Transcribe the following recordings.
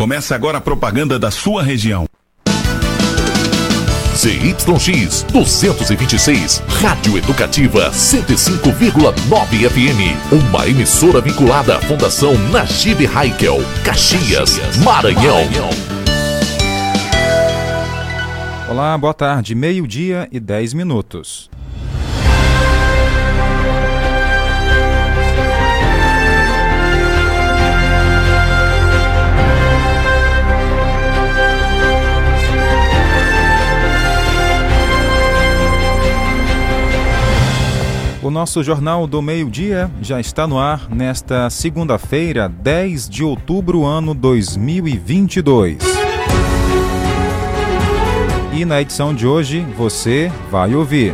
Começa agora a propaganda da sua região. ZYX 226, Rádio Educativa 105,9 FM. Uma emissora vinculada à Fundação Najib Haikel, Caxias, Maranhão. Olá, boa tarde. Meio-dia e 10 minutos. O nosso Jornal do Meio-Dia já está no ar nesta segunda-feira, 10 de outubro, ano 2022. E na edição de hoje você vai ouvir.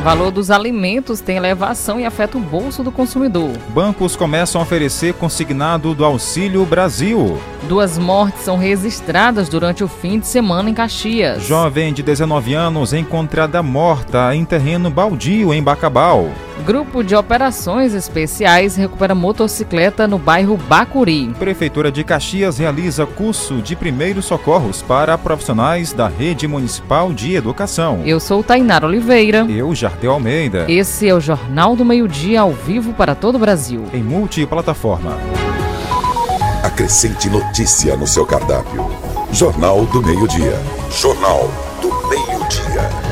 O valor dos alimentos tem elevação e afeta o bolso do consumidor. Bancos começam a oferecer consignado do Auxílio Brasil. Duas mortes são registradas durante o fim de semana em Caxias. Jovem de 19 anos encontrada morta em terreno baldio em Bacabal. Grupo de Operações Especiais recupera motocicleta no bairro Bacuri. Prefeitura de Caxias realiza curso de primeiros socorros para profissionais da Rede Municipal de Educação. Eu sou Tainara Oliveira. Eu, Jardel Almeida. Esse é o Jornal do Meio-Dia ao vivo para todo o Brasil. Em multiplataforma. Acrescente notícia no seu cardápio. Jornal do Meio-Dia. Jornal do Meio-Dia.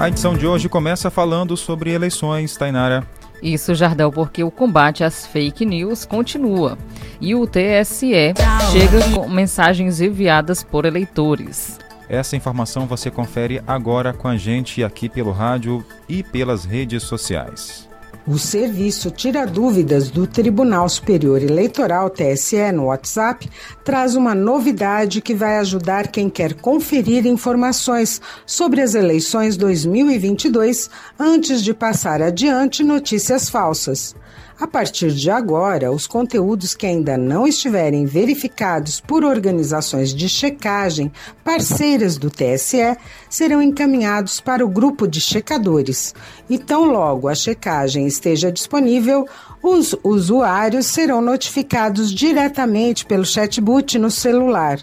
A edição de hoje começa falando sobre eleições, Tainara. Isso, Jardel, porque o combate às fake news continua. E o TSE chega com mensagens enviadas por eleitores. Essa informação você confere agora com a gente aqui pelo rádio e pelas redes sociais. O serviço Tira Dúvidas do Tribunal Superior Eleitoral TSE no WhatsApp traz uma novidade que vai ajudar quem quer conferir informações sobre as eleições 2022 antes de passar adiante notícias falsas. A partir de agora, os conteúdos que ainda não estiverem verificados por organizações de checagem parceiras do TSE serão encaminhados para o grupo de checadores. E tão logo a checagem esteja disponível, os usuários serão notificados diretamente pelo chatbot no celular.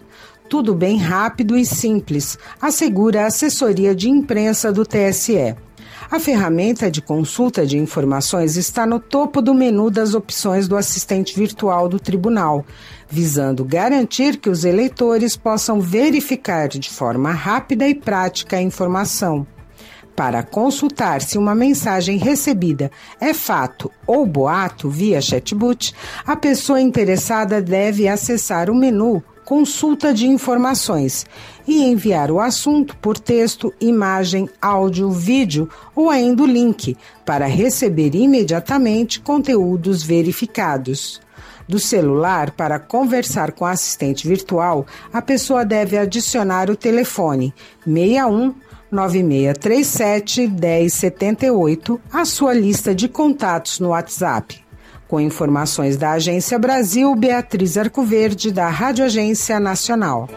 Tudo bem rápido e simples, assegura a assessoria de imprensa do TSE. A ferramenta de consulta de informações está no topo do menu das opções do assistente virtual do tribunal, visando garantir que os eleitores possam verificar de forma rápida e prática a informação. Para consultar se uma mensagem recebida é fato ou boato via chatbot, a pessoa interessada deve acessar o menu Consulta de informações e enviar o assunto por texto, imagem, áudio, vídeo ou ainda o link para receber imediatamente conteúdos verificados. Do celular, para conversar com assistente virtual, a pessoa deve adicionar o telefone 61 9637 1078 à sua lista de contatos no WhatsApp. Com informações da Agência Brasil, Beatriz Arcoverde, da Rádio Agência Nacional.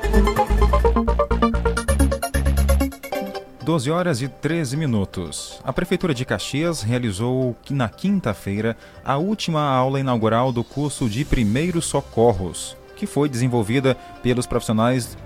12 horas e 13 minutos. A Prefeitura de Caxias realizou na quinta-feira a última aula inaugural do curso de Primeiros Socorros, que foi desenvolvida pelos profissionais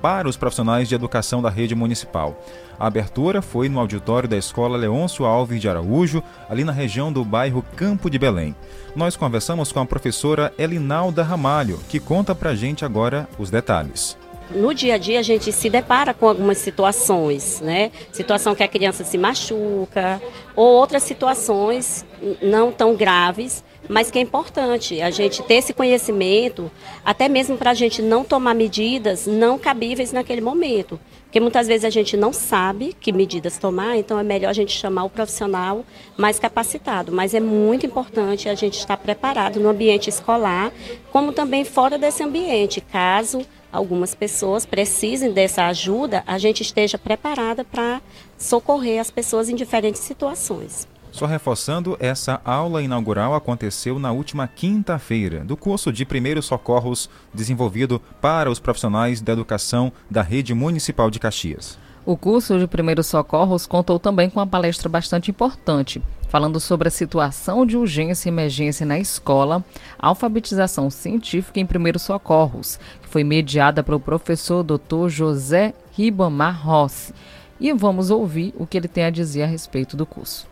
para os profissionais de educação da rede municipal. A abertura foi no auditório da Escola Leôncio Alves de Araújo, ali na região do bairro Campo de Belém. Nós conversamos com a professora Elinalda Ramalho, que conta pra gente agora os detalhes no dia a dia a gente se depara com algumas situações, né? Situação que a criança se machuca, ou outras situações não tão graves, mas que é importante a gente ter esse conhecimento, até mesmo para a gente não tomar medidas não cabíveis naquele momento. Porque muitas vezes a gente não sabe que medidas tomar, então é melhor a gente chamar o profissional mais capacitado. Mas é muito importante a gente estar preparado no ambiente escolar, como também fora desse ambiente, caso algumas pessoas precisem dessa ajuda, a gente esteja preparada para socorrer as pessoas em diferentes situações. Só reforçando, essa aula inaugural aconteceu na última quinta-feira, do curso de Primeiros Socorros desenvolvido para os profissionais da educação da Rede Municipal de Caxias. O curso de primeiros socorros contou também com uma palestra bastante importante, falando sobre a situação de urgência e emergência na escola, alfabetização científica em primeiros socorros, que foi mediada pelo professor Dr. José Ribamar Rossi. E vamos ouvir o que ele tem a dizer a respeito do curso.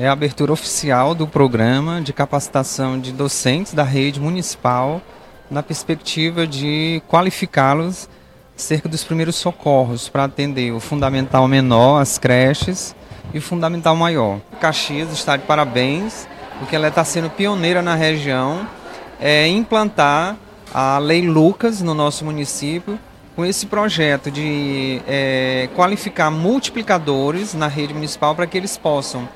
É a abertura oficial do programa de capacitação de docentes da rede municipal na perspectiva de qualificá-los cerca dos primeiros socorros para atender o fundamental menor, as creches, e o fundamental maior. Caxias está de parabéns, porque ela está sendo pioneira na região é, implantar a Lei Lucas no nosso município, com esse projeto de é, qualificar multiplicadores na rede municipal para que eles possam,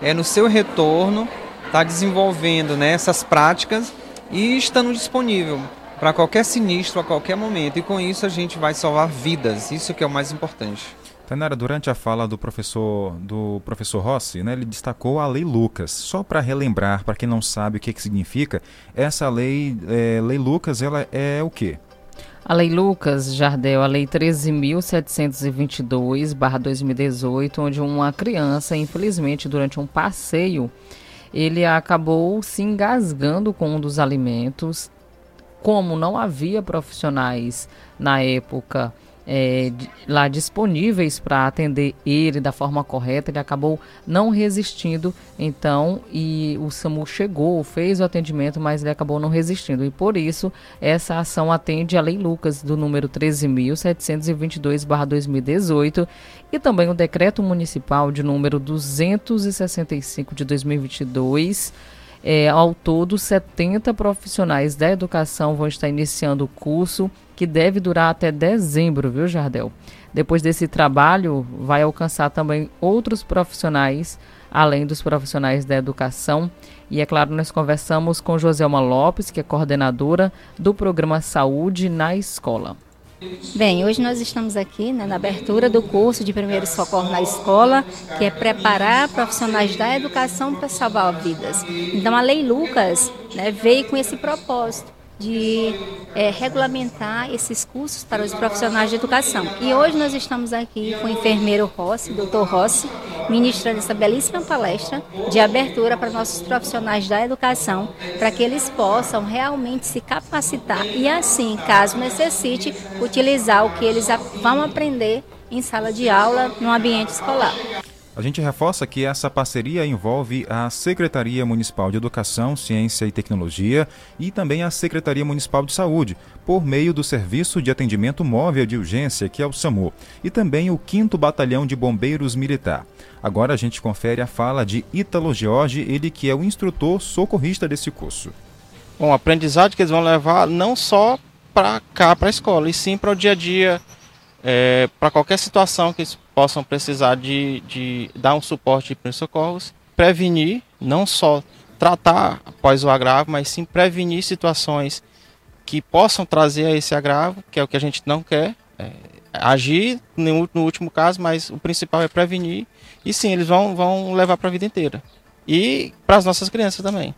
é, no seu retorno, estar tá desenvolvendo né, essas práticas e estando disponível para qualquer sinistro a qualquer momento. E com isso a gente vai salvar vidas. Isso que é o mais importante. Tainara, durante a fala do professor do professor Rossi, né, ele destacou a Lei Lucas. Só para relembrar, para quem não sabe o que, que significa, essa lei, é, Lei Lucas, ela é o quê? A Lei Lucas, Jardel, a Lei 13.722-2018, onde uma criança, infelizmente, durante um passeio, ele acabou se engasgando com um dos alimentos, como não havia profissionais na época é, lá disponíveis para atender ele da forma correta, ele acabou não resistindo, então, e o SAMU chegou, fez o atendimento, mas ele acabou não resistindo. E por isso, essa ação atende a Lei Lucas do número 13.722-2018 e também o Decreto Municipal de número 265 de 2022 é, ao todo, 70 profissionais da educação vão estar iniciando o curso, que deve durar até dezembro, viu, Jardel? Depois desse trabalho, vai alcançar também outros profissionais, além dos profissionais da educação. E é claro, nós conversamos com Joselma Lopes, que é coordenadora do programa Saúde na Escola. Bem, hoje nós estamos aqui né, na abertura do curso de primeiro socorro na escola, que é preparar profissionais da educação para salvar vidas. Então a Lei Lucas né, veio com esse propósito de é, regulamentar esses cursos para os profissionais de educação. E hoje nós estamos aqui com o enfermeiro Rossi, doutor Rossi, ministrando essa belíssima palestra de abertura para nossos profissionais da educação, para que eles possam realmente se capacitar e assim, caso necessite, utilizar o que eles vão aprender em sala de aula no ambiente escolar. A gente reforça que essa parceria envolve a Secretaria Municipal de Educação, Ciência e Tecnologia e também a Secretaria Municipal de Saúde, por meio do Serviço de Atendimento Móvel de Urgência, que é o SAMU, e também o 5 Batalhão de Bombeiros Militar. Agora a gente confere a fala de Ítalo Jorge, ele que é o instrutor socorrista desse curso. Bom, aprendizado que eles vão levar não só para cá, para a escola, e sim para o dia a dia, é, para qualquer situação que eles possam precisar de, de dar um suporte de primeiros socorros, prevenir, não só tratar após o agravo, mas sim prevenir situações que possam trazer a esse agravo, que é o que a gente não quer, é, agir no, no, último caso, mas o principal é prevenir, e sim, eles vão, vão levar para a vida inteira. E para as nossas crianças também.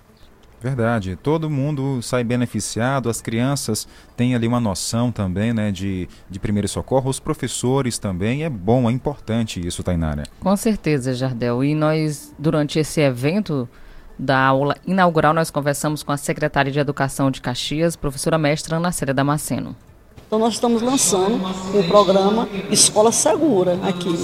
Verdade, todo mundo sai beneficiado, as crianças têm ali uma noção também né, de, de primeiro socorro, os professores também, é bom, é importante isso, Tainara. Com certeza, Jardel, e nós, durante esse evento da aula inaugural, nós conversamos com a secretária de Educação de Caxias, professora mestra Ana Célia Damasceno. Então nós estamos lançando o programa Escola Segura aqui.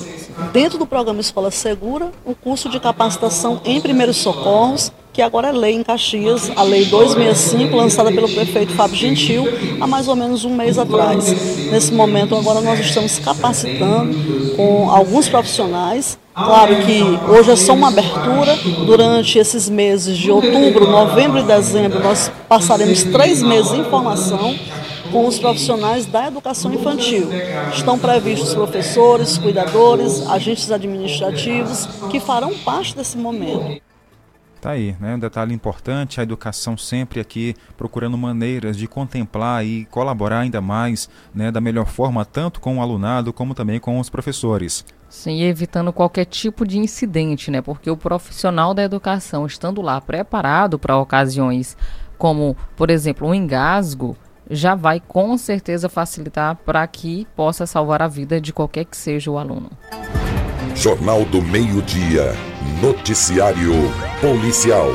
Dentro do programa Escola Segura, o curso de capacitação em primeiros socorros que agora é lei em Caxias, a Lei 265, lançada pelo prefeito Fábio Gentil há mais ou menos um mês atrás. Nesse momento, agora nós estamos capacitando com alguns profissionais. Claro que hoje é só uma abertura. Durante esses meses de outubro, novembro e dezembro, nós passaremos três meses em formação com os profissionais da educação infantil. Estão previstos professores, cuidadores, agentes administrativos que farão parte desse momento. Tá aí, né? Um detalhe importante, a educação sempre aqui procurando maneiras de contemplar e colaborar ainda mais, né, da melhor forma, tanto com o alunado como também com os professores. Sim, evitando qualquer tipo de incidente, né? Porque o profissional da educação, estando lá preparado para ocasiões como, por exemplo, um engasgo, já vai com certeza facilitar para que possa salvar a vida de qualquer que seja o aluno. Jornal do Meio-Dia. Noticiário Policial.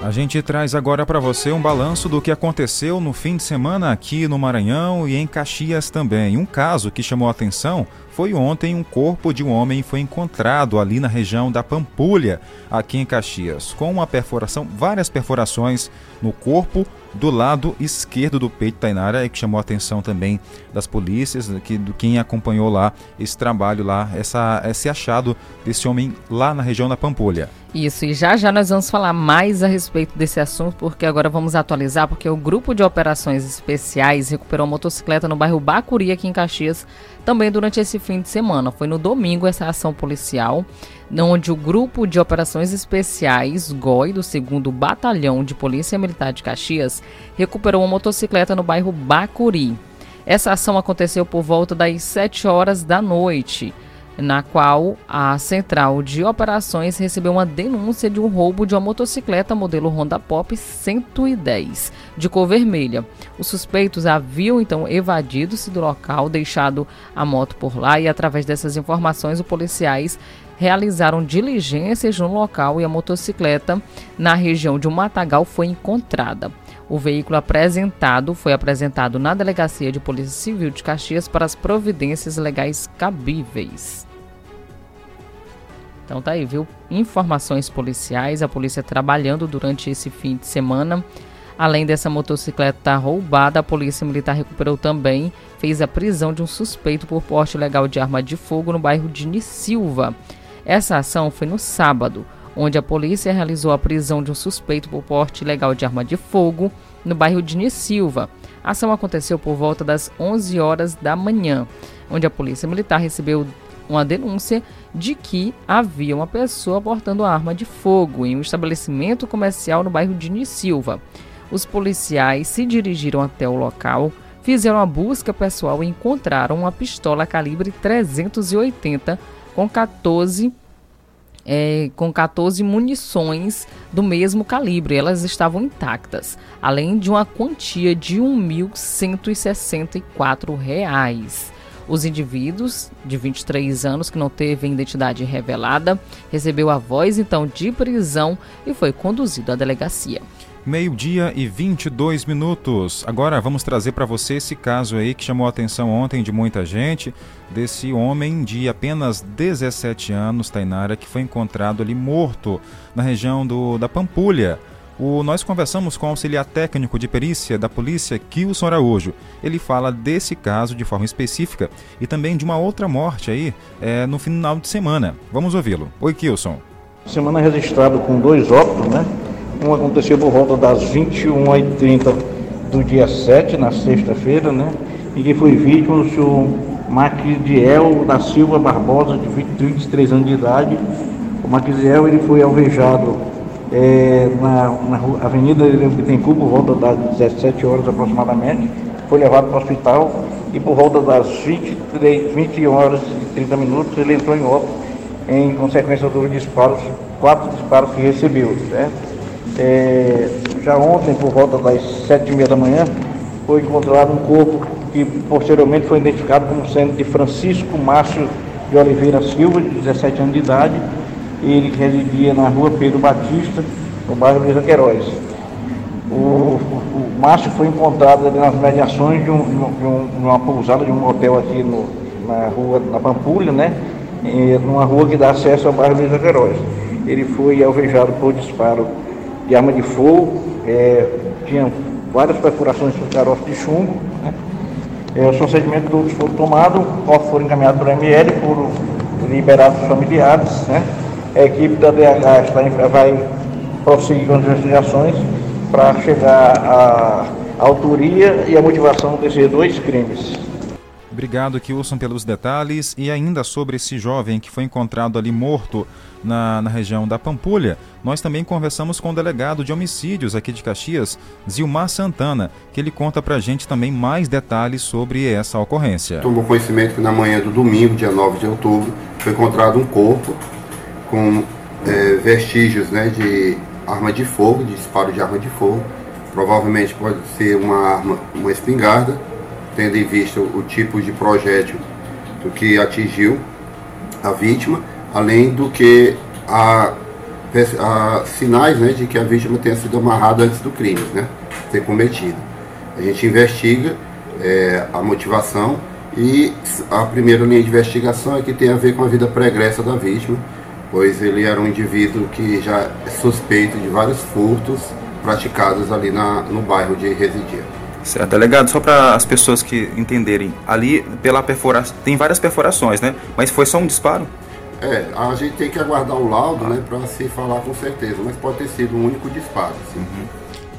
A gente traz agora para você um balanço do que aconteceu no fim de semana aqui no Maranhão e em Caxias também. Um caso que chamou atenção foi ontem um corpo de um homem foi encontrado ali na região da Pampulha, aqui em Caxias, com uma perfuração, várias perfurações no corpo do lado esquerdo do peito Tainara, e que chamou a atenção também das polícias, que, do quem acompanhou lá esse trabalho lá, essa, esse achado desse homem lá na região da Pampulha. Isso, e já já nós vamos falar mais a respeito desse assunto, porque agora vamos atualizar, porque o grupo de operações especiais recuperou uma motocicleta no bairro Bacuri, aqui em Caxias, também durante esse fim de semana. Foi no domingo essa ação policial onde o Grupo de Operações Especiais GOI do 2 Batalhão de Polícia Militar de Caxias recuperou uma motocicleta no bairro Bacuri. Essa ação aconteceu por volta das 7 horas da noite, na qual a Central de Operações recebeu uma denúncia de um roubo de uma motocicleta modelo Honda Pop 110, de cor vermelha. Os suspeitos haviam então evadido-se do local, deixado a moto por lá e através dessas informações os policiais realizaram diligências no local e a motocicleta na região de um matagal foi encontrada. O veículo apresentado foi apresentado na Delegacia de Polícia Civil de Caxias para as providências legais cabíveis. Então tá aí, viu? Informações policiais, a polícia trabalhando durante esse fim de semana. Além dessa motocicleta roubada, a Polícia Militar recuperou também, fez a prisão de um suspeito por porte ilegal de arma de fogo no bairro de Silva. Essa ação foi no sábado, onde a polícia realizou a prisão de um suspeito por porte ilegal de arma de fogo no bairro de Silva. A ação aconteceu por volta das 11 horas da manhã, onde a polícia militar recebeu uma denúncia de que havia uma pessoa portando arma de fogo em um estabelecimento comercial no bairro de Silva. Os policiais se dirigiram até o local, fizeram a busca pessoal e encontraram uma pistola calibre 380 com 14 é, com 14 munições do mesmo calibre. Elas estavam intactas, além de uma quantia de R$ 1.164. Os indivíduos de 23 anos que não teve identidade revelada recebeu a voz então de prisão e foi conduzido à delegacia. Meio-dia e 22 minutos. Agora vamos trazer para você esse caso aí que chamou a atenção ontem de muita gente, desse homem de apenas 17 anos, Tainara, que foi encontrado ali morto na região do, da Pampulha. O, nós conversamos com o auxiliar técnico de perícia da polícia, Kilson Araújo. Ele fala desse caso de forma específica e também de uma outra morte aí é, no final de semana. Vamos ouvi-lo. Oi, Kilson. Semana registrado com dois óbitos, né? Um aconteceu por volta das 21h30 do dia 7, na sexta-feira, né? E que foi vítima do senhor Maquidiel da Silva Barbosa, de 23 anos de idade. O Maquidiel ele foi alvejado é, na, na Avenida Bittencourt por volta das 17 horas aproximadamente. Foi levado para o hospital e por volta das 23, 20 horas e 30 minutos ele entrou em óbito em consequência dos disparos, quatro disparos que recebeu, certo? É, já ontem, por volta das sete e meia da manhã, foi encontrado um corpo que posteriormente foi identificado como sendo de Francisco Márcio de Oliveira Silva, de 17 anos de idade. Ele residia na rua Pedro Batista, no bairro Luiza Queiroz. O, o, o, Márcio foi encontrado ali nas mediações de, um, de, um, de, uma pousada de um hotel aqui no, na rua, na Pampulha, né? E, numa rua que dá acesso ao bairro Luiza Queiroz. Ele foi alvejado por disparo de arma de fogo, é, tinha várias perfurações com caroço de chumbo. Né? É, os procedimentos todos foram tomados, corpos foram encaminhados para a ML, foram liberados os familiares. Né? A equipe da DH está, vai prosseguir com as investigações para chegar à autoria e à motivação desses dois crimes. Obrigado, Kilson, pelos detalhes. E ainda sobre esse jovem que foi encontrado ali morto na, na região da Pampulha, nós também conversamos com o delegado de homicídios aqui de Caxias, Zilmar Santana, que ele conta pra gente também mais detalhes sobre essa ocorrência. Tomou conhecimento que na manhã do domingo, dia 9 de outubro, foi encontrado um corpo com é, vestígios né, de arma de fogo, de disparo de arma de fogo, provavelmente pode ser uma arma, uma espingarda, tendo em vista o tipo de projétil do que atingiu a vítima, além do que há, sinais né, de que a vítima tenha sido amarrada antes do crime né, ser cometido. A gente investiga é, a motivação e a primeira linha de investigação é que tem a ver com a vida pregressa da vítima, pois ele era um indivíduo que já é suspeito de vários furtos praticados ali na, no bairro de residia. Certo, delegado, só para as pessoas que entenderem, ali pela perfuração, tem várias perfurações, né? Mas foi só um disparo? É, a gente tem que aguardar o laudo, né, para se falar com certeza, mas pode ter sido um único disparo, sim. Uhum.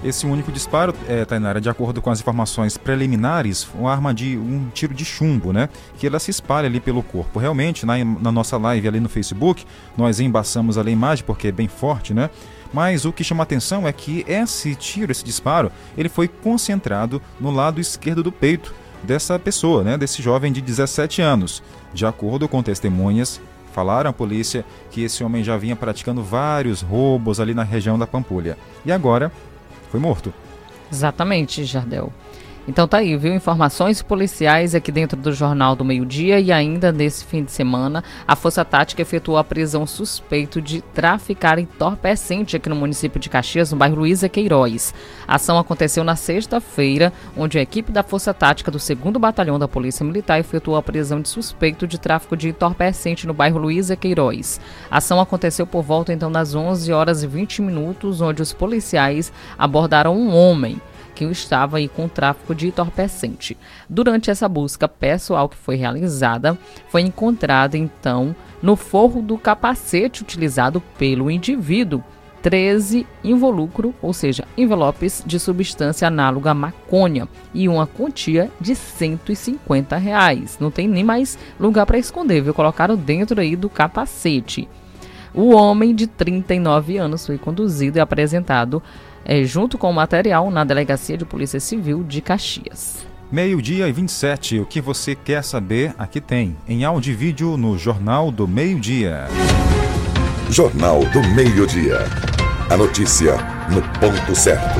Esse único disparo, é, Tainara, de acordo com as informações preliminares, uma arma de um tiro de chumbo, né? Que ela se espalha ali pelo corpo. Realmente, na, na nossa live ali no Facebook, nós embaçamos ali a imagem porque é bem forte, né? Mas o que chama atenção é que esse tiro, esse disparo, ele foi concentrado no lado esquerdo do peito dessa pessoa, né? Desse jovem de 17 anos. De acordo com testemunhas, falaram à polícia que esse homem já vinha praticando vários roubos ali na região da Pampulha. E agora foi morto. Exatamente, Jardel. Então tá aí, viu? Informações policiais aqui dentro do Jornal do Meio Dia e ainda nesse fim de semana, a Força Tática efetuou a prisão suspeito de traficar entorpecente aqui no município de Caxias, no bairro Luísa Queiroz. A ação aconteceu na sexta-feira, onde a equipe da Força Tática do 2 Batalhão da Polícia Militar efetuou a prisão de suspeito de tráfico de entorpecente no bairro Luísa Queiroz. A ação aconteceu por volta então das 11 horas e 20 minutos, onde os policiais abordaram um homem estava aí com tráfico de entorpecente. Durante essa busca pessoal que foi realizada, foi encontrado então no forro do capacete utilizado pelo indivíduo 13 involucro, ou seja, envelopes de substância análoga à maconha e uma quantia de 150 reais. Não tem nem mais lugar para esconder, viu? Colocaram dentro aí do capacete. O homem de 39 anos foi conduzido e apresentado é, junto com o material na Delegacia de Polícia Civil de Caxias. Meio-dia e 27, o que você quer saber, aqui tem, em áudio e vídeo no Jornal do Meio-Dia. Jornal do Meio-Dia. A notícia no ponto certo.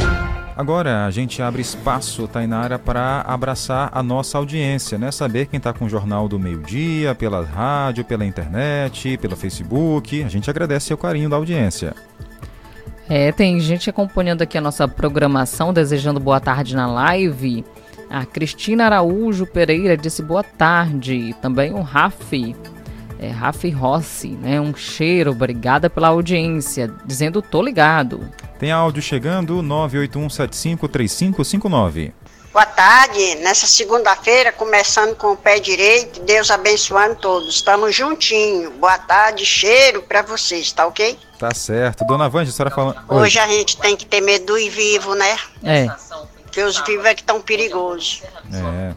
Agora a gente abre espaço, Tainara, para abraçar a nossa audiência, né? Saber quem está com o Jornal do Meio-Dia, pela rádio, pela internet, pelo Facebook. A gente agradece o carinho da audiência. É, tem gente acompanhando aqui a nossa programação, desejando boa tarde na live. A Cristina Araújo Pereira disse boa tarde. Também o Rafi, é, Rafi Rossi, né? Um cheiro, obrigada pela audiência, dizendo tô ligado. Tem áudio chegando, 981753559. Boa tarde, nessa segunda-feira, começando com o pé direito, Deus abençoando todos. Estamos juntinho. Boa tarde, cheiro para vocês, tá ok? Tá certo. Dona Vanja, a senhora falando. Hoje a gente tem que ter medo do ir vivo, né? É. Porque os vivos é que estão perigosos. É.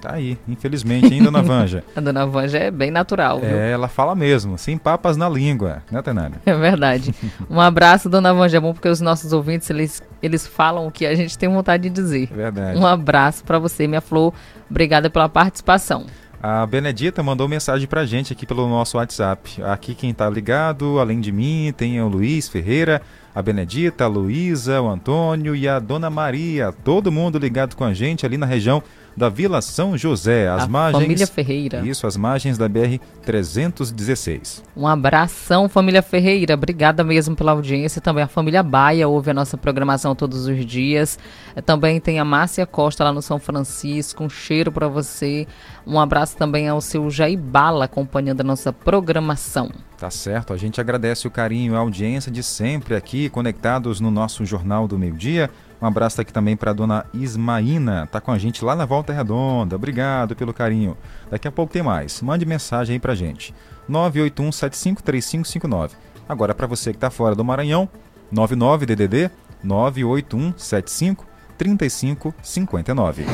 Tá aí, infelizmente, hein, Dona Vanja? a Dona Vanja é bem natural, viu? É, ela fala mesmo, sem papas na língua, né, Tenara? É verdade. Um abraço, Dona Vanja, é bom porque os nossos ouvintes, eles, eles falam o que a gente tem vontade de dizer. Verdade. Um abraço para você, minha flor. Obrigada pela participação. A Benedita mandou mensagem pra gente aqui pelo nosso WhatsApp. Aqui quem tá ligado, além de mim, tem o Luiz Ferreira, a Benedita, a Luísa, o Antônio e a Dona Maria. Todo mundo ligado com a gente ali na região da Vila São José, as a margens. Família Ferreira. Isso, as margens da BR 316. Um abração, família Ferreira. Obrigada mesmo pela audiência. Também a família Baia ouve a nossa programação todos os dias. Também tem a Márcia Costa lá no São Francisco. Um cheiro para você. Um abraço também ao seu Jair Bala acompanhando a nossa programação. Tá certo, a gente agradece o carinho e a audiência de sempre aqui, conectados no nosso Jornal do Meio Dia. Um abraço aqui também para a dona Ismaína, tá com a gente lá na Volta Redonda. Obrigado pelo carinho. Daqui a pouco tem mais. Mande mensagem aí pra gente. 981753559. Agora para você que está fora do Maranhão, 99 DDD 98175 3559.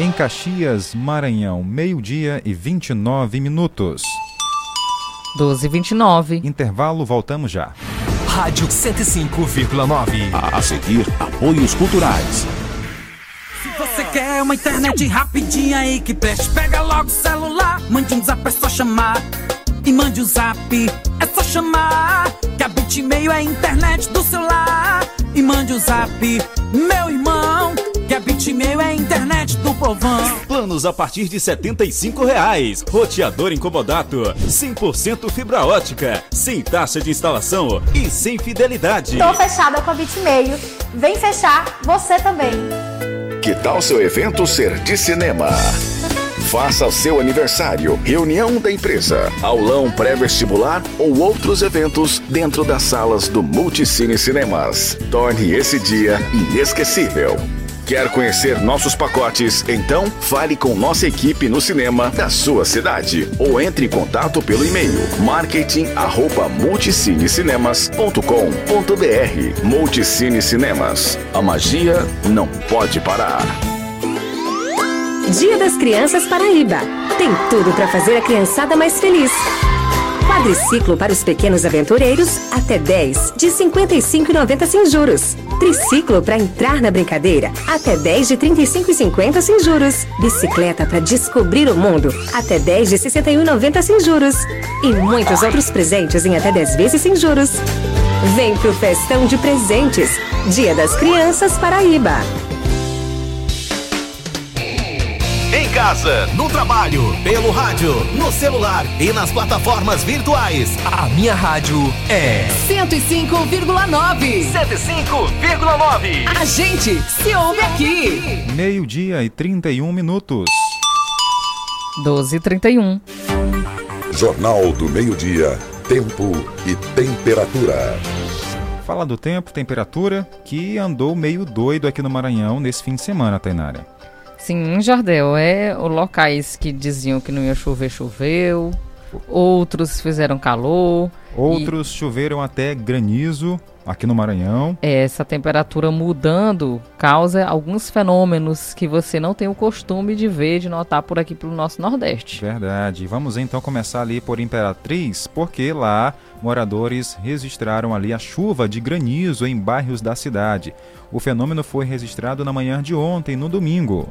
Em Caxias, Maranhão, meio-dia e 29 minutos. 12 29 Intervalo, voltamos já. Rádio 105,9. A seguir, apoios culturais. Se você quer uma internet rapidinha aí que preste, pega logo o celular. Mande um zap, é só chamar. E mande o um zap É só chamar que a Bitmail é a internet do celular. E mande o um zap, meu irmão. Que a Bitmail é a internet do povão. Planos a partir de 75 reais. Roteador incomodato. 100% fibra ótica. Sem taxa de instalação e sem fidelidade. Tô fechada com a Bitmail. Vem fechar você também. Que tal seu evento ser de cinema? Faça seu aniversário, reunião da empresa, aulão pré-vestibular ou outros eventos dentro das salas do Multicine Cinemas. Torne esse dia inesquecível. Quer conhecer nossos pacotes? Então fale com nossa equipe no cinema da sua cidade ou entre em contato pelo e-mail marketing@multicinecinemas.com.br. Multicine Cinemas. A magia não pode parar. Dia das Crianças Paraíba. Tem tudo para fazer a criançada mais feliz. Quadriciclo para os pequenos aventureiros, até 10, de 55,90 sem juros. Triciclo para entrar na brincadeira, até 10 de 35,50 sem juros. Bicicleta para descobrir o mundo, até 10 de 61,90 sem juros. E muitos outros presentes em até 10 vezes sem juros. Vem pro Festão de Presentes, Dia das Crianças Paraíba. Casa, no trabalho, pelo rádio, no celular e nas plataformas virtuais. A minha rádio é 105,9. 105,9. A gente se ouve aqui. Meio-dia e 31 minutos. 12 e 31. Jornal do Meio-Dia. Tempo e temperatura. Fala do tempo, temperatura, que andou meio doido aqui no Maranhão nesse fim de semana, Tainara. Sim, Jardel, é locais que diziam que não ia chover, choveu. Outros fizeram calor. Outros e... choveram até granizo aqui no Maranhão. É, essa temperatura mudando causa alguns fenômenos que você não tem o costume de ver, de notar por aqui pelo nosso Nordeste. Verdade. Vamos então começar ali por Imperatriz, porque lá moradores registraram ali a chuva de granizo em bairros da cidade. O fenômeno foi registrado na manhã de ontem, no domingo.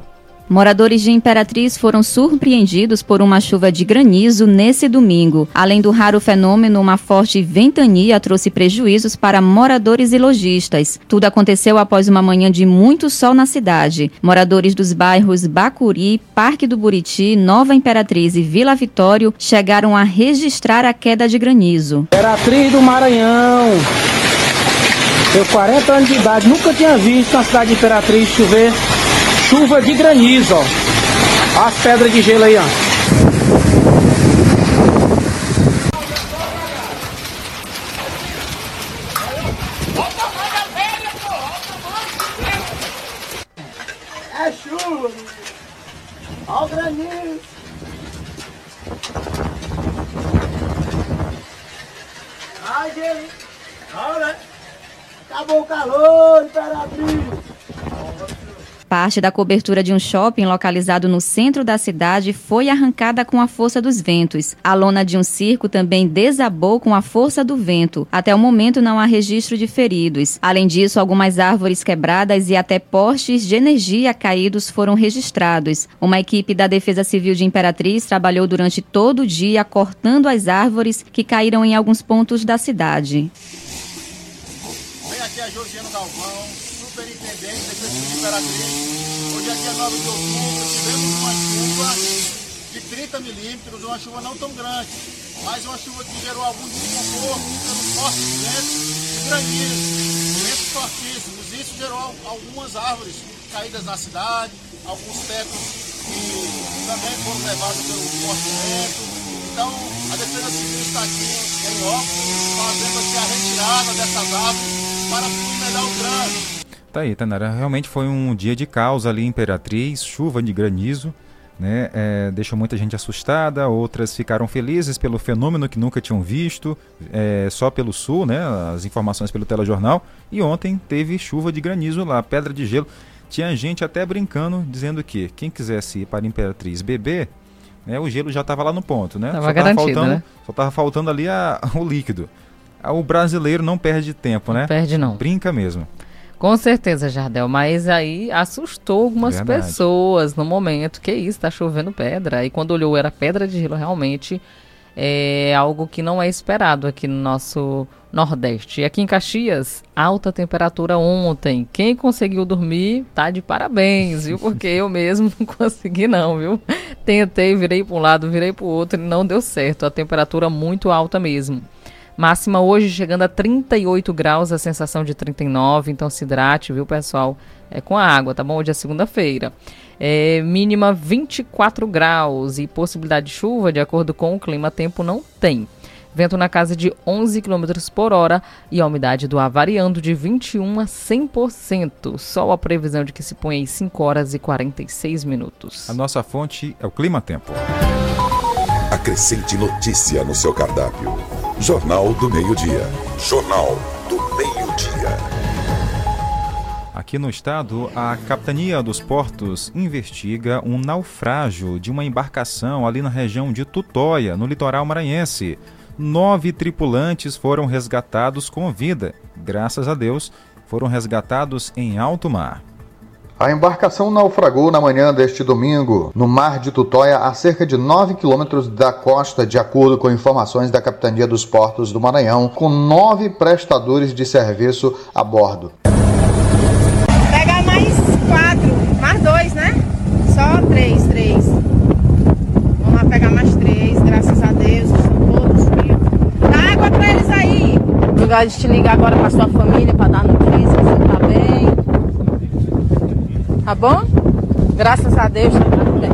Moradores de Imperatriz foram surpreendidos por uma chuva de granizo nesse domingo. Além do raro fenômeno, uma forte ventania trouxe prejuízos para moradores e lojistas. Tudo aconteceu após uma manhã de muito sol na cidade. Moradores dos bairros Bacuri, Parque do Buriti, Nova Imperatriz e Vila Vitório chegaram a registrar a queda de granizo. Imperatriz do Maranhão. Eu 40 anos de idade, nunca tinha visto na cidade de Imperatriz chover chuva de granizo, ó. As pedras de gelo aí, ó. É chuva, Olha o granizo. Ai, gelo. Olha, acabou o calor, Imperatriz. Parte da cobertura de um shopping localizado no centro da cidade foi arrancada com a força dos ventos. A lona de um circo também desabou com a força do vento. Até o momento não há registro de feridos. Além disso, algumas árvores quebradas e até postes de energia caídos foram registrados. Uma equipe da Defesa Civil de Imperatriz trabalhou durante todo o dia cortando as árvores que caíram em alguns pontos da cidade. Vem aqui a Josiano Galvão, superintendente da Defesa Civil de Imperatriz. Hoje é dia 9 de outubro, tivemos uma chuva de 30 milímetros, uma chuva não tão grande, mas uma chuva que gerou algum desconforto pelos fortes ventos e granizo, ventos fortíssimos. Isso gerou algumas árvores caídas na cidade, alguns tetos que também foram levados pelo forte vento. Então, a Defesa Civil está aqui em óculos, fazendo aqui a retirada dessas árvores para melhorar o trânsito. Tá aí, Tanara. Realmente foi um dia de caos ali Imperatriz, chuva de granizo, né? É, deixou muita gente assustada, outras ficaram felizes pelo fenômeno que nunca tinham visto, é, só pelo sul, né? As informações pelo telejornal. E ontem teve chuva de granizo lá, pedra de gelo. Tinha gente até brincando, dizendo que quem quisesse ir para Imperatriz beber, né, o gelo já estava lá no ponto, né? Tava só garantido, faltando, né? Só tava faltando ali a, o líquido. O brasileiro não perde tempo, né? Perde não. Brinca mesmo. Com certeza, Jardel, mas aí assustou algumas Verdade. pessoas no momento. Que isso, tá chovendo pedra. E quando olhou era pedra de gelo, realmente é algo que não é esperado aqui no nosso Nordeste. E aqui em Caxias, alta temperatura ontem. Quem conseguiu dormir tá de parabéns, viu? Porque eu mesmo não consegui não, viu? Tentei, virei para um lado, virei para o outro e não deu certo. A temperatura muito alta mesmo. Máxima hoje chegando a 38 graus, a sensação de 39, então se hidrate, viu, pessoal? É com a água, tá bom? Hoje é segunda-feira. É, mínima 24 graus e possibilidade de chuva, de acordo com o clima, tempo não tem. Vento na casa de 11 km por hora e a umidade do ar variando de 21 a 100%. Só a previsão de que se põe em 5 horas e 46 minutos. A nossa fonte é o Clima Tempo. Acrescente notícia no seu cardápio. Jornal do Meio-Dia. Jornal do Meio-Dia. Aqui no estado, a Capitania dos Portos investiga um naufrágio de uma embarcação ali na região de Tutóia, no litoral maranhense. Nove tripulantes foram resgatados com vida. Graças a Deus, foram resgatados em alto mar. A embarcação naufragou na manhã deste domingo, no mar de Tutóia, a cerca de 9 quilômetros da costa, de acordo com informações da Capitania dos Portos do Maranhão, com nove prestadores de serviço a bordo. Pegar mais quatro, mais dois, né? Só três, três. Vamos lá pegar mais três, graças a Deus, estão todos vivos. Dá água pra eles aí. Lugar de te ligar agora pra sua família, pra dar notícia, você tá bem. Tá bom? Graças a Deus, tá tudo bem.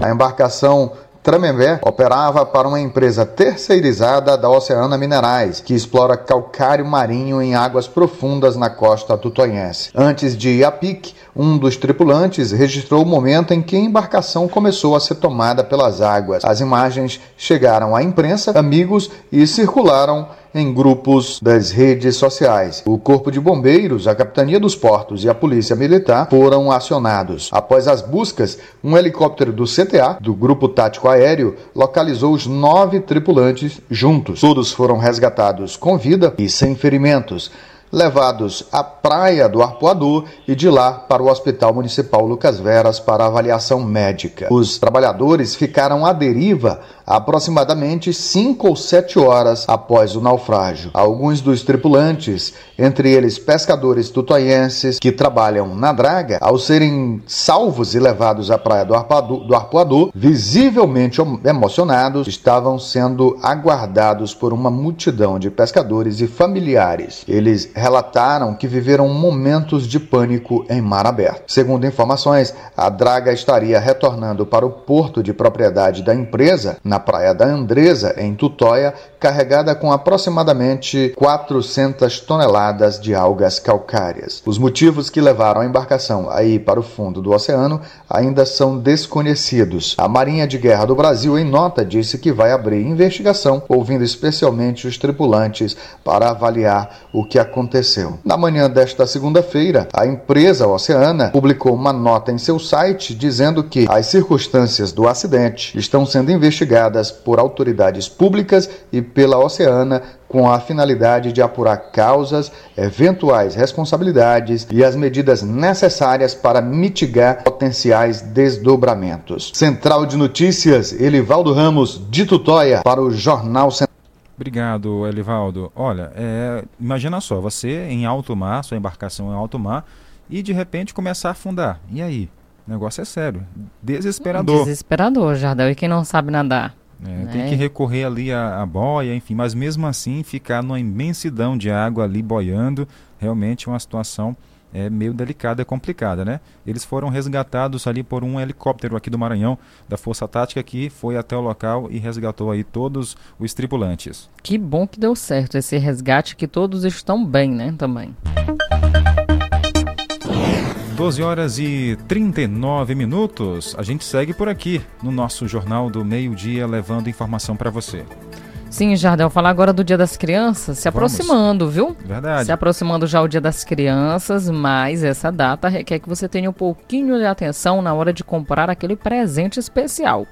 A embarcação Tramembé operava para uma empresa terceirizada da Oceana Minerais, que explora calcário marinho em águas profundas na costa tutonhense. Antes de ir a pique, um dos tripulantes registrou o momento em que a embarcação começou a ser tomada pelas águas. As imagens chegaram à imprensa, amigos e circularam em grupos das redes sociais. O Corpo de Bombeiros, a Capitania dos Portos e a Polícia Militar foram acionados. Após as buscas, um helicóptero do CTA, do Grupo Tático Aéreo, localizou os nove tripulantes juntos. Todos foram resgatados com vida e sem ferimentos levados à praia do Arpoador e de lá para o Hospital Municipal Lucas Veras para avaliação médica. Os trabalhadores ficaram à deriva aproximadamente 5 ou 7 horas após o naufrágio. Alguns dos tripulantes, entre eles pescadores tutoienses que trabalham na draga, ao serem salvos e levados à praia do Arpoador, do Arpoador visivelmente emocionados, estavam sendo aguardados por uma multidão de pescadores e familiares. Eles relataram que viveram momentos de pânico em mar aberto. Segundo informações, a draga estaria retornando para o porto de propriedade da empresa, na praia da Andresa, em Tutóia, carregada com aproximadamente 400 toneladas de algas calcárias. Os motivos que levaram a embarcação a ir para o fundo do oceano ainda são desconhecidos. A Marinha de Guerra do Brasil, em nota, disse que vai abrir investigação, ouvindo especialmente os tripulantes para avaliar o que aconteceu. Na manhã desta segunda-feira, a empresa Oceana publicou uma nota em seu site dizendo que as circunstâncias do acidente estão sendo investigadas por autoridades públicas e pela Oceana com a finalidade de apurar causas, eventuais responsabilidades e as medidas necessárias para mitigar potenciais desdobramentos. Central de Notícias, Elivaldo Ramos, de Tutóia, para o Jornal Central. Obrigado, Elivaldo. Olha, é, imagina só, você em alto mar, sua embarcação em alto mar, e de repente começar a afundar. E aí? O negócio é sério. Desesperador. Desesperador, Jardel. E quem não sabe nadar? É, né? Tem que recorrer ali à, à boia, enfim, mas mesmo assim ficar numa imensidão de água ali boiando, realmente é uma situação é meio delicada, é complicada, né? Eles foram resgatados ali por um helicóptero aqui do Maranhão, da Força Tática, que foi até o local e resgatou aí todos os tripulantes. Que bom que deu certo esse resgate, que todos estão bem, né, também. 12 horas e 39 minutos. A gente segue por aqui no nosso Jornal do Meio-Dia, levando informação para você. Sim, Jardel, falar agora do Dia das Crianças, se Vamos. aproximando, viu? Verdade. Se aproximando já o Dia das Crianças, mas essa data requer que você tenha um pouquinho de atenção na hora de comprar aquele presente especial.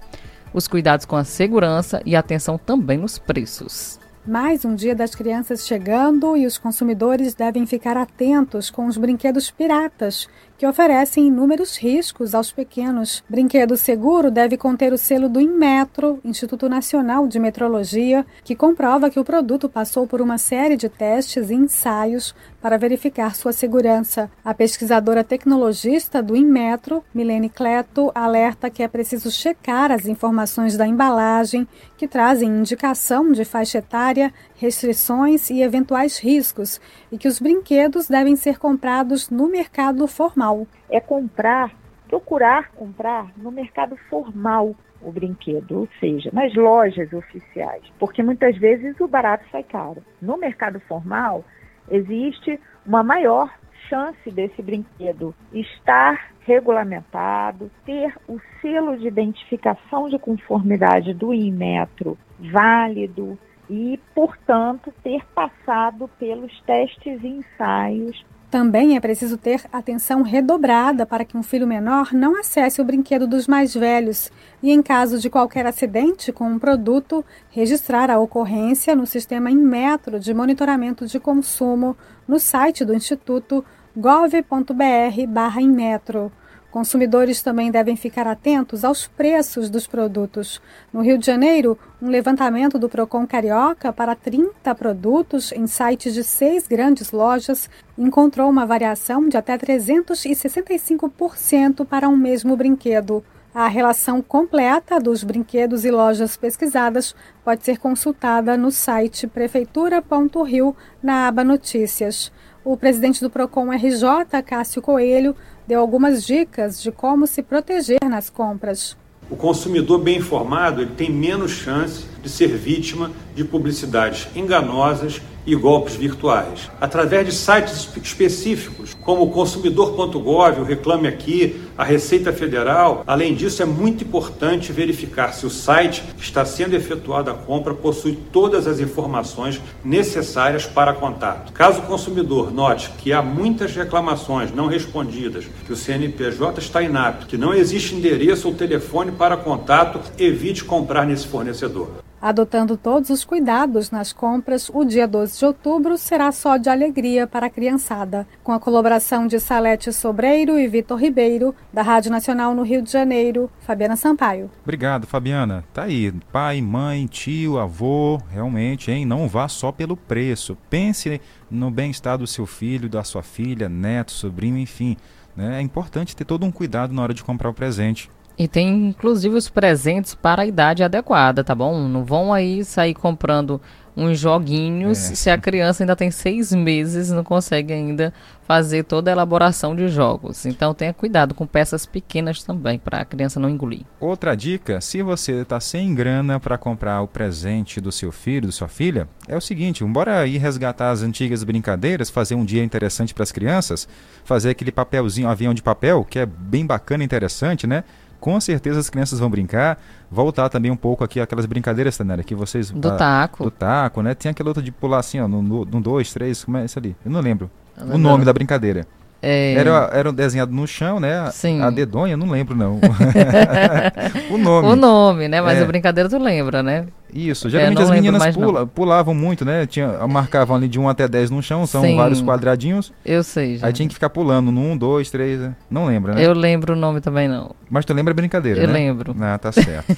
Os cuidados com a segurança e atenção também nos preços. Mais um dia das crianças chegando e os consumidores devem ficar atentos com os brinquedos piratas, que oferecem inúmeros riscos aos pequenos. Brinquedo seguro deve conter o selo do Inmetro, Instituto Nacional de Metrologia, que comprova que o produto passou por uma série de testes e ensaios para verificar sua segurança. A pesquisadora tecnologista do Inmetro, Milene Cleto, alerta que é preciso checar as informações da embalagem, que trazem indicação de faixa etária, restrições e eventuais riscos, e que os brinquedos devem ser comprados no mercado formal. É comprar, procurar comprar no mercado formal o brinquedo, ou seja, nas lojas oficiais, porque muitas vezes o barato sai caro. No mercado formal, existe uma maior chance desse brinquedo estar regulamentado, ter o selo de identificação de conformidade do Inmetro válido e, portanto, ter passado pelos testes e ensaios também é preciso ter atenção redobrada para que um filho menor não acesse o brinquedo dos mais velhos e, em caso de qualquer acidente com um produto, registrar a ocorrência no sistema Inmetro de monitoramento de consumo no site do Instituto gov.br/inmetro. Consumidores também devem ficar atentos aos preços dos produtos. No Rio de Janeiro, um levantamento do Procon Carioca para 30 produtos em sites de seis grandes lojas encontrou uma variação de até 365% para um mesmo brinquedo. A relação completa dos brinquedos e lojas pesquisadas pode ser consultada no site prefeitura.rio na aba Notícias. O presidente do Procon RJ, Cássio Coelho, deu algumas dicas de como se proteger nas compras. O consumidor bem informado ele tem menos chance de ser vítima de publicidades enganosas e golpes virtuais. Através de sites específicos, como o consumidor.gov, o Reclame Aqui, a Receita Federal, além disso, é muito importante verificar se o site que está sendo efetuada a compra possui todas as informações necessárias para contato. Caso o consumidor note que há muitas reclamações não respondidas, que o CNPJ está inapto, que não existe endereço ou telefone para contato, evite comprar nesse fornecedor. Adotando todos os cuidados nas compras, o dia 12 de outubro será só de alegria para a criançada. Com a colaboração de Salete Sobreiro e Vitor Ribeiro, da Rádio Nacional no Rio de Janeiro, Fabiana Sampaio. Obrigado, Fabiana. Tá aí, pai, mãe, tio, avô, realmente, hein? Não vá só pelo preço. Pense no bem-estar do seu filho, da sua filha, neto, sobrinho, enfim. Né? É importante ter todo um cuidado na hora de comprar o presente. E tem inclusive os presentes para a idade adequada, tá bom? Não vão aí sair comprando uns joguinhos é. se a criança ainda tem seis meses e não consegue ainda fazer toda a elaboração de jogos. Então tenha cuidado com peças pequenas também para a criança não engolir. Outra dica, se você está sem grana para comprar o presente do seu filho, da sua filha, é o seguinte, bora ir resgatar as antigas brincadeiras, fazer um dia interessante para as crianças, fazer aquele papelzinho, avião de papel, que é bem bacana e interessante, né? Com certeza as crianças vão brincar. Voltar também um pouco aqui aquelas brincadeiras, Tanera, que vocês. Do ah, taco. Do taco, né? Tem aquela outra de pular assim, ó, no, no, no dois, três, como é isso ali? Eu não lembro. o nome da brincadeira. É... Era, era desenhado no chão, né? Sim. A dedonha, não lembro não. o nome. O nome, né? Mas é. a brincadeira tu lembra, né? Isso, geralmente as meninas pula, pulavam muito, né? Tinha, marcavam ali de 1 até 10 no chão, são Sim. vários quadradinhos. Eu sei, já. Aí tinha que ficar pulando no 1, 2, 3, não lembra, né? Eu lembro o nome também não. Mas tu lembra a brincadeira, Eu né? lembro. Ah, tá certo.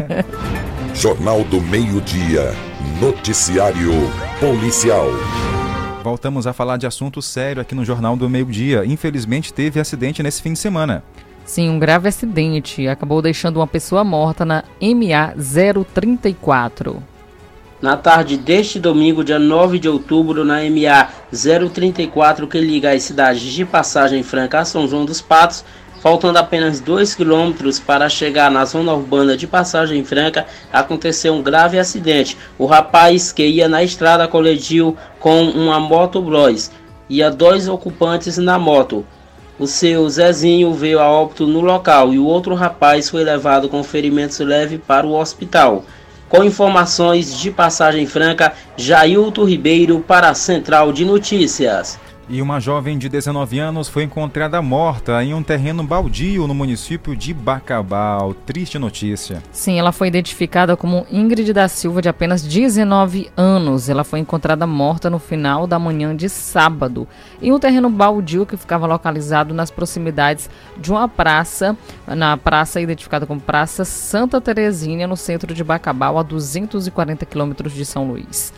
Jornal do Meio-Dia, noticiário policial. Voltamos a falar de assunto sério aqui no Jornal do Meio Dia. Infelizmente teve acidente nesse fim de semana. Sim, um grave acidente acabou deixando uma pessoa morta na MA 034. Na tarde deste domingo, dia 9 de outubro, na MA 034, que liga as cidades de Passagem Franca a São João dos Patos, Faltando apenas 2 quilômetros para chegar na zona urbana de Passagem Franca, aconteceu um grave acidente. O rapaz que ia na estrada colidiu com uma moto Bros. Ia dois ocupantes na moto. O seu Zezinho veio a óbito no local e o outro rapaz foi levado com ferimentos leves para o hospital. Com informações de Passagem Franca, Jailton Ribeiro para a Central de Notícias. E uma jovem de 19 anos foi encontrada morta em um terreno baldio no município de Bacabal. Triste notícia. Sim, ela foi identificada como Ingrid da Silva, de apenas 19 anos. Ela foi encontrada morta no final da manhã de sábado, em um terreno baldio que ficava localizado nas proximidades de uma praça, na praça identificada como Praça Santa Terezinha, no centro de Bacabal, a 240 quilômetros de São Luís.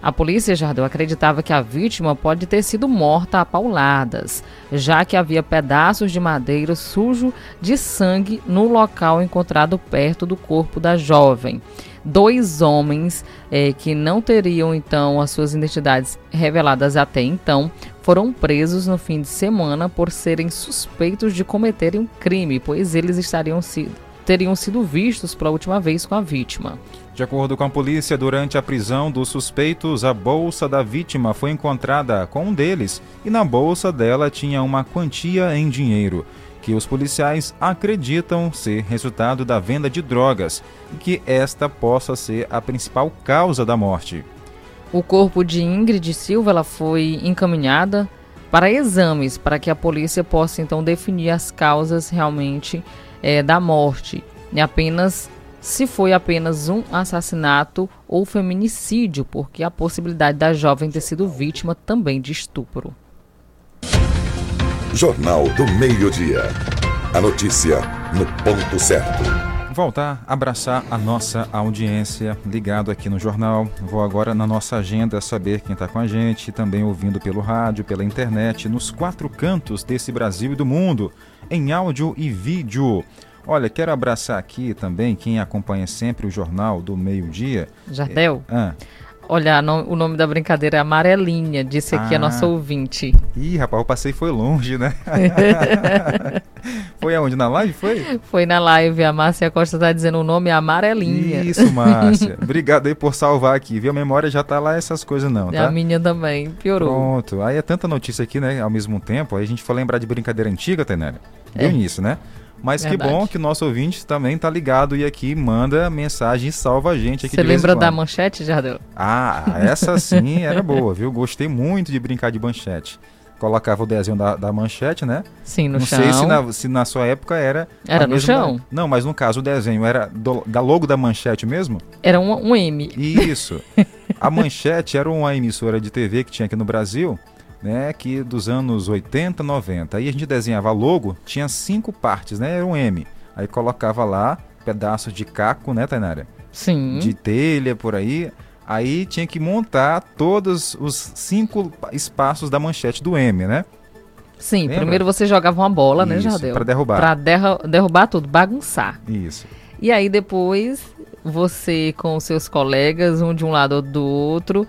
A polícia Jardel acreditava que a vítima pode ter sido morta a pauladas, já que havia pedaços de madeira sujo de sangue no local encontrado perto do corpo da jovem. Dois homens eh, que não teriam então as suas identidades reveladas até então foram presos no fim de semana por serem suspeitos de cometerem um crime, pois eles estariam sido, teriam sido vistos pela última vez com a vítima. De acordo com a polícia, durante a prisão dos suspeitos, a bolsa da vítima foi encontrada com um deles e na bolsa dela tinha uma quantia em dinheiro, que os policiais acreditam ser resultado da venda de drogas e que esta possa ser a principal causa da morte. O corpo de Ingrid Silva foi encaminhada para exames para que a polícia possa então definir as causas realmente é, da morte. E apenas se foi apenas um assassinato ou feminicídio, porque a possibilidade da jovem ter sido vítima também de estupro. Jornal do Meio-Dia. A notícia no ponto certo. Voltar a abraçar a nossa audiência ligado aqui no jornal. Vou agora na nossa agenda saber quem está com a gente, também ouvindo pelo rádio, pela internet, nos quatro cantos desse Brasil e do mundo, em áudio e vídeo. Olha, quero abraçar aqui também quem acompanha sempre o jornal do meio-dia. Jardel? É, ah. Olha, no, o nome da brincadeira é Amarelinha, disse aqui Ah. a nossa ouvinte. Ih, rapaz, eu passei foi longe, né? foi aonde? Na live foi? Foi na live, a Márcia Costa está dizendo o nome é Amarelinha. Isso, Márcia. Obrigado aí por salvar aqui, viu? A memória já tá lá essas coisas não, tá? A minha também, piorou. Pronto. Aí é tanta notícia aqui, né? Ao mesmo tempo, aí a gente for lembrar de brincadeira antiga, Tainara. Deu É. nisso, né? Mas Verdade. que bom que o nosso ouvinte também tá ligado e aqui manda mensagem e salva a gente aqui Você lembra da manchete, Jardel? Ah, essa sim era boa, viu? Gostei muito de brincar de manchete. Colocava o desenho da, da manchete, né? Sim, no Não chão. sei se na, se na sua época era. Era no mesma- chão? Não, mas no caso o desenho era do, da logo da manchete mesmo? Era um, um M. Isso. A Manchete era uma emissora de TV que tinha aqui no Brasil, né, que dos anos 80, 90. Aí a gente desenhava logo, tinha cinco partes, né, era um M. Aí colocava lá pedaços de caco, né, Tainara? Sim. De telha, por aí. Aí tinha que montar todos os cinco espaços da manchete do M, né? Sim, Lembra? primeiro você jogava uma bola, né, Isso, Jardel? pra derrubar. Pra derra- derrubar tudo, bagunçar. Isso. E aí depois você com os seus colegas, um de um lado ou do outro,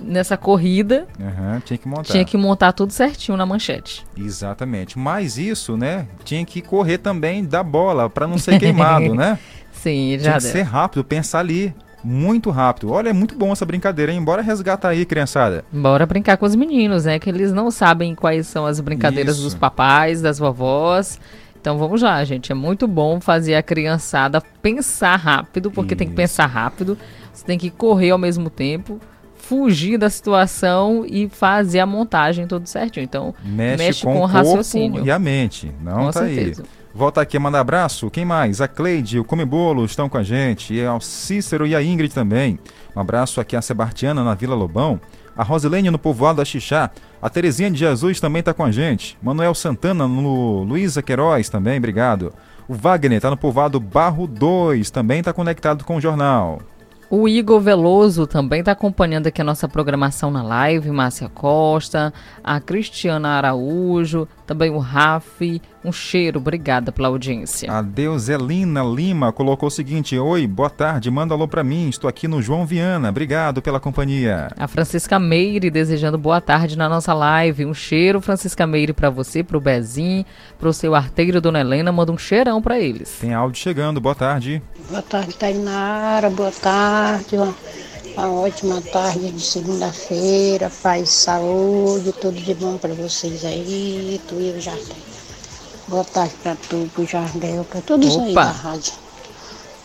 nessa corrida, Aham, tinha que montar. tinha que montar tudo certinho na manchete. Exatamente. Mas isso, né, tinha que correr também da bola para não ser queimado, né? Sim, Tinha já que ser rápido, pensar ali, muito rápido. Olha, é muito bom essa brincadeira, hein? Bora resgatar aí, criançada. Bora brincar com os meninos, né? Que eles não sabem quais são as brincadeiras Isso. dos papais, das vovós. Então vamos lá, gente. É muito bom fazer a criançada pensar rápido, porque tem que pensar rápido. Você tem que correr ao mesmo tempo, fugir da situação e fazer a montagem tudo certinho. Então Mexe, com, com, o raciocínio. e a mente. Não Com tá certeza. aí. Volta aqui, manda abraço. Quem mais? A Cleide, o Come Bolo estão com a gente. E o Cícero e a Ingrid também. Um abraço aqui a Sebastiana na Vila Lobão. A Rosilene no povoado da Xixá. A Terezinha de Jesus também está com a gente. Manuel Santana no Luísa Queiroz também, obrigado. O Wagner está no povoado Barro 2, também está conectado com o jornal. O Igor Veloso também está acompanhando aqui a nossa programação na live, Márcia Costa, a Cristiana Araújo, também o Rafi. Um cheiro, obrigada pela audiência. A Deuselina Lima colocou o seguinte: Oi, boa tarde, manda alô pra mim, estou aqui no João Viana, obrigado pela companhia. A Francisca Meire desejando boa tarde na nossa live. Um cheiro, Francisca Meire, para você, pro Bezinho, pro seu arteiro, Dona Helena. Manda um cheirão para eles. Tem áudio chegando, boa tarde. Boa tarde, Tainara. Boa tarde. Uma, uma ótima tarde de segunda-feira. Paz, saúde, tudo de bom para vocês aí. Tu e o Jardel. Boa tarde para tu, pro Jardel, para todos aí Opa. da rádio.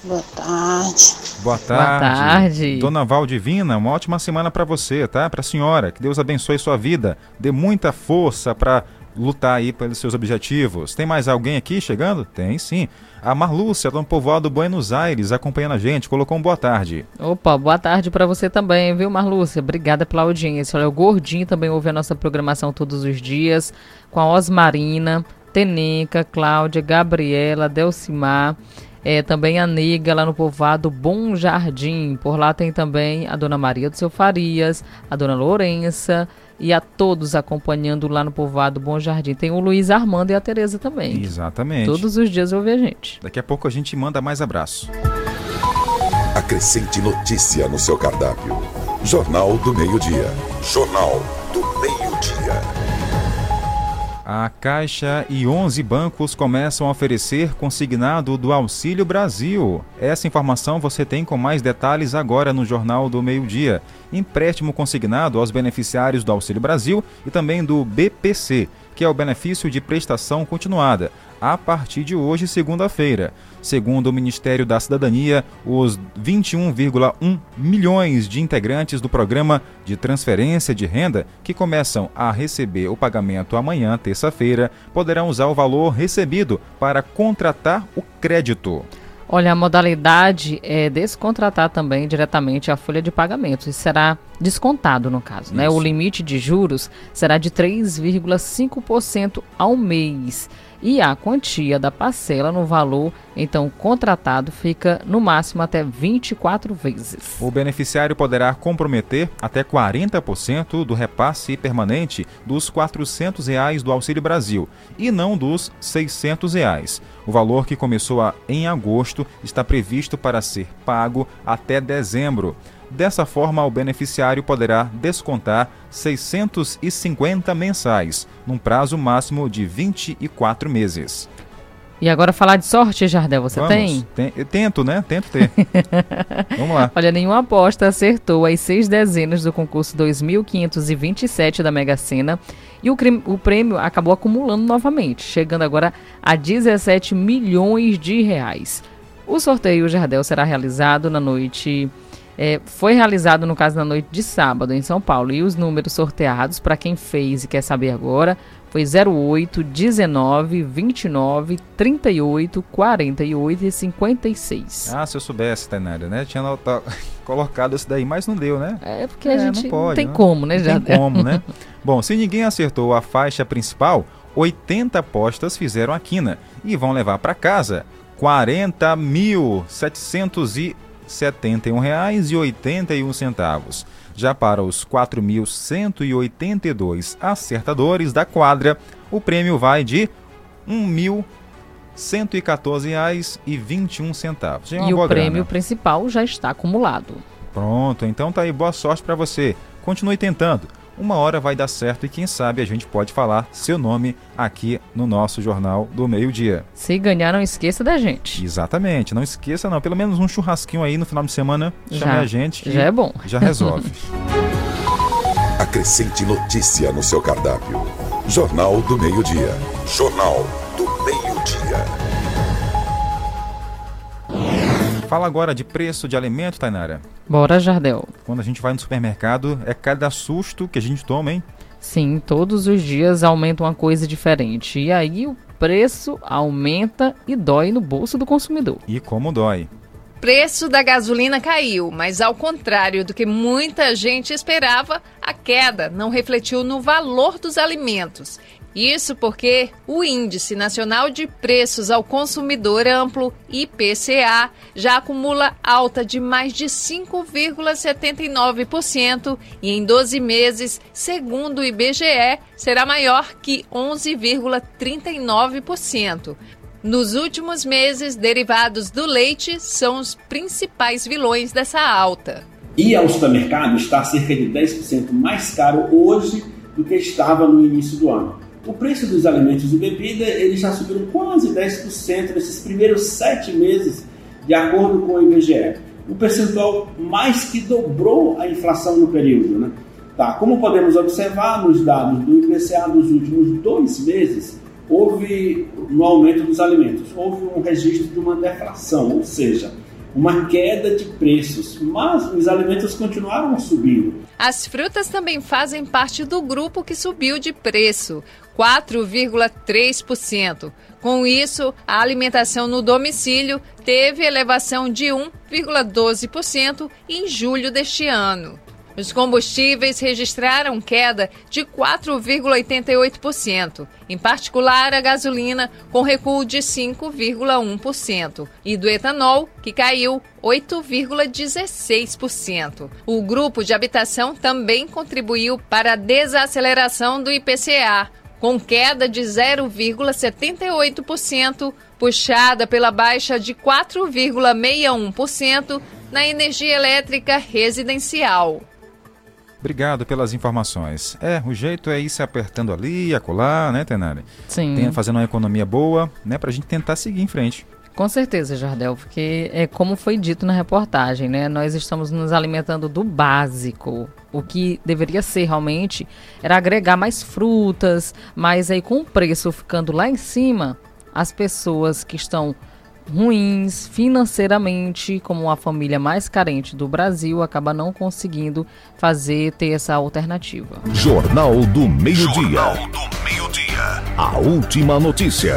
Boa tarde. Boa tarde. Boa tarde. Dona Valdivina, uma ótima semana para você, tá? Para a senhora. Que Deus abençoe sua vida. Dê muita força para lutar aí pelos seus objetivos. Tem mais alguém aqui chegando? Tem sim. A Marlúcia, do povoado Buenos Aires, acompanhando a gente, colocou um boa tarde. Opa, boa tarde para você também, viu, Marlúcia? Obrigada pela audiência. Olha, o Gordinho também ouve a nossa programação todos os dias, com a Osmarina, Teneca, Cláudia, Gabriela, Delcimar. É, também a Nega lá no povoado Bom Jardim. Por lá tem também a Dona Maria do Seu Farias, a Dona Lourença, e a todos acompanhando lá no povoado Bom Jardim. Tem o Luiz Armando e a Tereza também. Exatamente. Todos os dias ouve a gente. Daqui a pouco a gente manda mais abraço. Acrescente notícia no seu cardápio. Jornal do Meio-Dia. Jornal do Meio-Dia. A Caixa e 11 bancos começam a oferecer consignado do Auxílio Brasil. Essa informação você tem com mais detalhes agora no Jornal do Meio-Dia. Empréstimo consignado aos beneficiários do Auxílio Brasil e também do BPC, que é o benefício de prestação continuada, a partir de hoje, segunda-feira. Segundo o Ministério da Cidadania, os 21,1 milhões de integrantes do programa de transferência de renda que começam a receber o pagamento amanhã, terça-feira, poderão usar o valor recebido para contratar o crédito. Olha, a modalidade é descontratar também diretamente a folha de pagamentos. Isso será descontado, no caso. Né? O limite de juros será de 3,5% ao mês e a quantia da parcela no valor então contratado fica no máximo até 24 vezes. O beneficiário poderá comprometer até 40% do repasse permanente dos 400 reais do Auxílio Brasil e não dos 600 reais. O valor que começou a, em agosto está previsto para ser pago até dezembro. Dessa forma, o beneficiário poderá descontar 650 mensais, num prazo máximo de 24 meses. E agora falar de sorte, Jardel, você Vamos. tem? tem? Eu tento, né? Tento ter. Vamos lá. Olha, nenhuma aposta acertou as seis dezenas do concurso 2527 da Mega Sena e o, o, prêmio acabou acumulando novamente, chegando agora a 17 milhões de reais. O sorteio, Jardel, será realizado na noite é, foi realizado, no caso, na noite de sábado, em São Paulo. E os números sorteados, para quem fez e quer saber agora, foi 08, 19, 29, 38, 48 e 56. Ah, se eu soubesse, Tainara, né? Tinha notado, colocado isso daí, mas não deu, né? É porque a gente não, pode, não tem né? como, né, já? Não tem como, né? Bom, se ninguém acertou a faixa principal, 80 apostas fizeram a quina e vão levar para casa 40.700 R$ 71,81. Já para os 4.182 acertadores da quadra, o prêmio vai de R$ 1.114,21. É e o prêmio grana. principal já está acumulado. Pronto, então tá aí, boa sorte para você. Continue tentando uma hora vai dar certo e quem sabe a gente pode falar seu nome aqui no nosso Jornal do Meio Dia. Se ganhar, não esqueça da gente. Exatamente, não esqueça não, pelo menos um churrasquinho aí no final de semana, chame a gente. Já é bom. Já resolve. Acrescente notícia no seu cardápio. Jornal do Meio Dia. Jornal do Meio Fala agora de preço de alimento, Tainara. Bora, Jardel. Quando a gente vai no supermercado, é cada susto que a gente toma, hein? Sim, todos os dias aumenta uma coisa diferente. E aí o preço aumenta e dói no bolso do consumidor. E como dói? preço da gasolina caiu, mas ao contrário do que muita gente esperava, a queda não refletiu no valor dos alimentos. Isso porque o Índice Nacional de Preços ao Consumidor Amplo, IPCA, já acumula alta de mais de 5,79% e em 12 meses, segundo o IBGE, será maior que 11,39%. Nos últimos meses, derivados do leite são os principais vilões dessa alta. E ao supermercado está cerca de 10% mais caro hoje do que estava no início do ano. O preço dos alimentos e bebida ele já subiu quase 10% nesses primeiros sete meses, de acordo com o IBGE. O percentual mais que dobrou a inflação no período. Né? Tá, como podemos observar nos dados do IPCA dos últimos dois meses, houve no aumento dos alimentos, houve um registro de uma deflação, ou seja, uma queda de preços, mas os alimentos continuaram subindo. As frutas também fazem parte do grupo que subiu de preço, 4,3%. Com isso, a alimentação no domicílio teve elevação de 1,12% em julho deste ano. Os combustíveis registraram queda de 4,88%, em particular a gasolina, com recuo de 5,1%, e do etanol, que caiu 8,16%. O grupo de habitação também contribuiu para a desaceleração do IPCA, com queda de 0,78%, puxada pela baixa de 4,61% na energia elétrica residencial. Obrigado pelas informações. É, o jeito é ir se apertando ali e acolá, né, Tenari? Sim. Tem, fazendo uma economia boa, né, pra gente tentar seguir em frente. Com certeza, Jardel, porque é como foi dito na reportagem, né? Nós estamos nos alimentando do básico. O que deveria ser realmente era agregar mais frutas, mas aí com o preço ficando lá em cima, as pessoas que estão ruins financeiramente, como a família mais carente do Brasil, acaba não conseguindo fazer ter essa alternativa. Jornal do Meio-Dia. Jornal do Meio-Dia. A última notícia.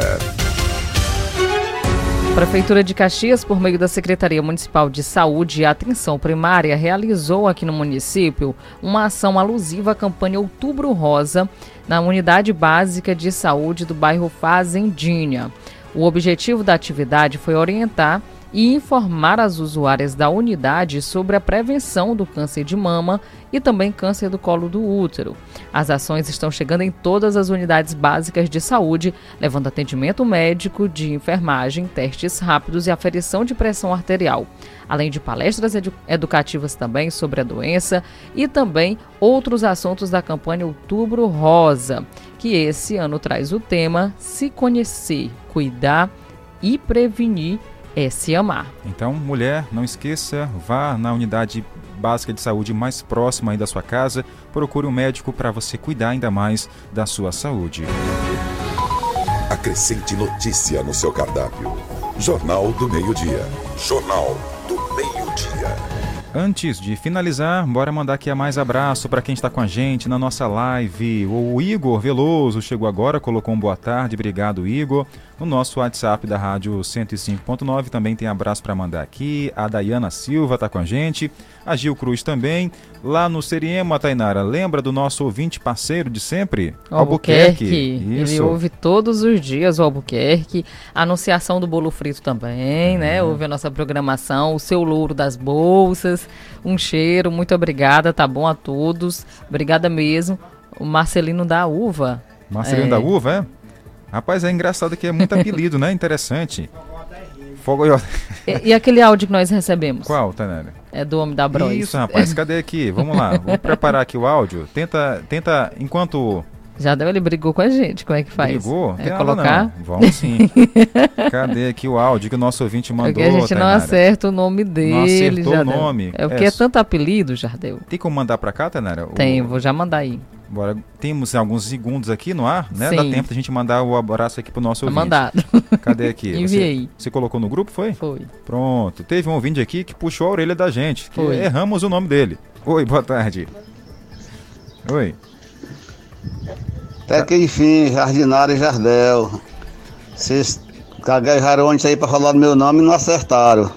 Prefeitura de Caxias, por meio da Secretaria Municipal de Saúde e Atenção Primária, realizou aqui no município uma ação alusiva à campanha Outubro Rosa na Unidade Básica de Saúde do bairro Fazendinha. O objetivo da atividade foi orientar e informar as usuárias da unidade sobre a prevenção do câncer de mama e também câncer do colo do útero. As ações estão chegando em todas as unidades básicas de saúde, levando atendimento médico, de enfermagem, testes rápidos e aferição de pressão arterial, além de palestras edu educativas também sobre a doença e também outros assuntos da campanha Outubro Rosa, que esse ano traz o tema Se Conhecer, Cuidar e Prevenir é se amar. Então, mulher, não esqueça, vá na unidade básica de saúde mais próxima aí da sua casa, procure um médico para você cuidar ainda mais da sua saúde. Acrescente notícia no seu cardápio. Jornal do Meio-Dia. Jornal. Antes de finalizar, bora mandar aqui a mais abraço para quem está com a gente na nossa live. O Igor Veloso chegou agora, colocou um boa tarde, obrigado Igor. No nosso WhatsApp da Rádio 105.9 também tem abraço para mandar aqui. A Dayana Silva está com a gente, a Gil Cruz também. Lá no Seriema, Tainara, lembra do nosso ouvinte parceiro de sempre? Albuquerque. Albuquerque. Isso. Ele ouve todos os dias o Albuquerque. A anunciação do bolo frito também, né? Ouve a nossa programação, o seu louro das bolsas. Um cheiro, muito obrigada, tá bom a todos. Obrigada mesmo. O Marcelino da Uva. Marcelino é. da Uva, é? Rapaz, é engraçado que é muito apelido, né? Interessante. Fogo e, e aquele áudio que nós recebemos? Qual, Tanera? É do Homem da Bros. Isso, rapaz, cadê aqui? Vamos lá, vamos preparar aqui o áudio. Tenta, tenta, enquanto já deu, ele brigou com a gente. Como é que faz? Brigou? É colocar? Não. Vamos sim. Cadê aqui o áudio que o nosso ouvinte mandou? Porque a gente Tainara? não acerta o nome dele. Não acertou Jardel. o nome. É porque é, é tanto apelido, Jardel. Tem como mandar pra cá, Tainara? Tem, o... vou já mandar aí. Bora, temos alguns segundos aqui no ar, né? Sim. Dá tempo da gente mandar o abraço aqui pro nosso tá ouvinte. Mandado. Cadê aqui? Enviei. Você, você, colocou no grupo, foi? Foi. Pronto. Teve um ouvinte aqui que puxou a orelha da gente. Foi. Erramos o nome dele. Oi, boa tarde. Oi. Até que enfim, Jardinário e Jardel. Vocês gaguejaram antes aí pra falar do meu nome e não acertaram.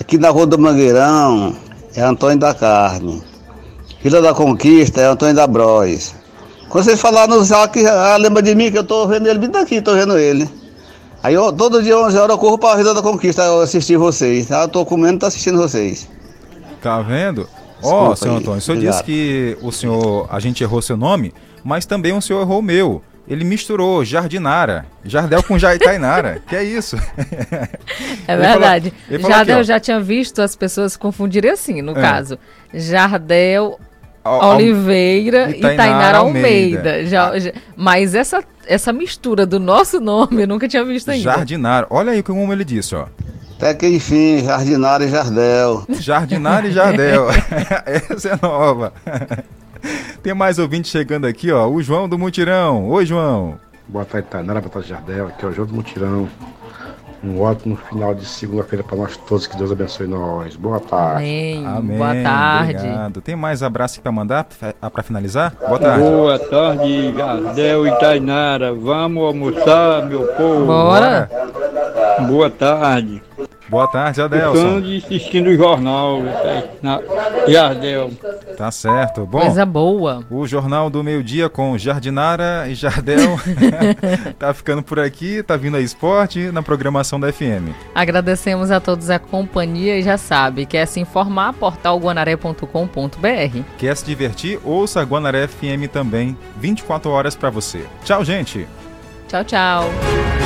Aqui na Rua do Mangueirão é Antônio da Carne. Vila da Conquista é Antônio da Bros. Quando vocês falaram no Zac, ah, lembra de mim que eu tô vendo ele bem daqui, tô vendo ele. Aí eu, todo dia 11 horas eu corro pra Vila da Conquista eu assistir vocês. Tá? Eu tô comendo e tô assistindo vocês. Tá vendo? Ó, oh, senhor Antônio, o senhor disse que o senhor, a gente errou seu nome, mas também o senhor errou o meu. Ele misturou Jardinara, Jardel com Jaitainara. que é isso? É verdade. Falou, falou Jardel aqui, já tinha visto as pessoas confundirem assim, no é. caso. Jardel Oliveira e, e Tainara Almeida. Almeida. Já, já, mas essa, essa mistura do nosso nome eu nunca tinha visto ainda. Jardinara. Olha aí como ele disse, ó. Até que enfim, Jardinara e Jardel. Jardinara e Jardel. Essa é nova. Tem mais ouvinte chegando aqui, ó. O João do Mutirão. Oi, João. Boa tarde, Tainara. Boa tarde, Jardel. Aqui é o João do Mutirão. Um ótimo final de segunda-feira para nós todos. Que Deus abençoe nós. Boa tarde. Amém. Amém. Boa tarde. Obrigado. Tem mais abraço para mandar para finalizar? Boa tarde. Boa tarde, Gardel e Tainara. Vamos almoçar, meu povo. Bora. Boa tarde. Boa tarde, Adelson. Escutando e assistindo o jornal, na Jardel. Tá certo. Bom, Coisa boa. O Jornal do Meio Dia com Jardinara e Jardel tá ficando por aqui, tá vindo a esporte na programação da FM. Agradecemos a todos a companhia e já sabe, quer se informar, portalguanaré.com.br. Quer se divertir? Ouça a Guanaré FM também, 24 horas para você. Tchau, gente. Tchau, tchau.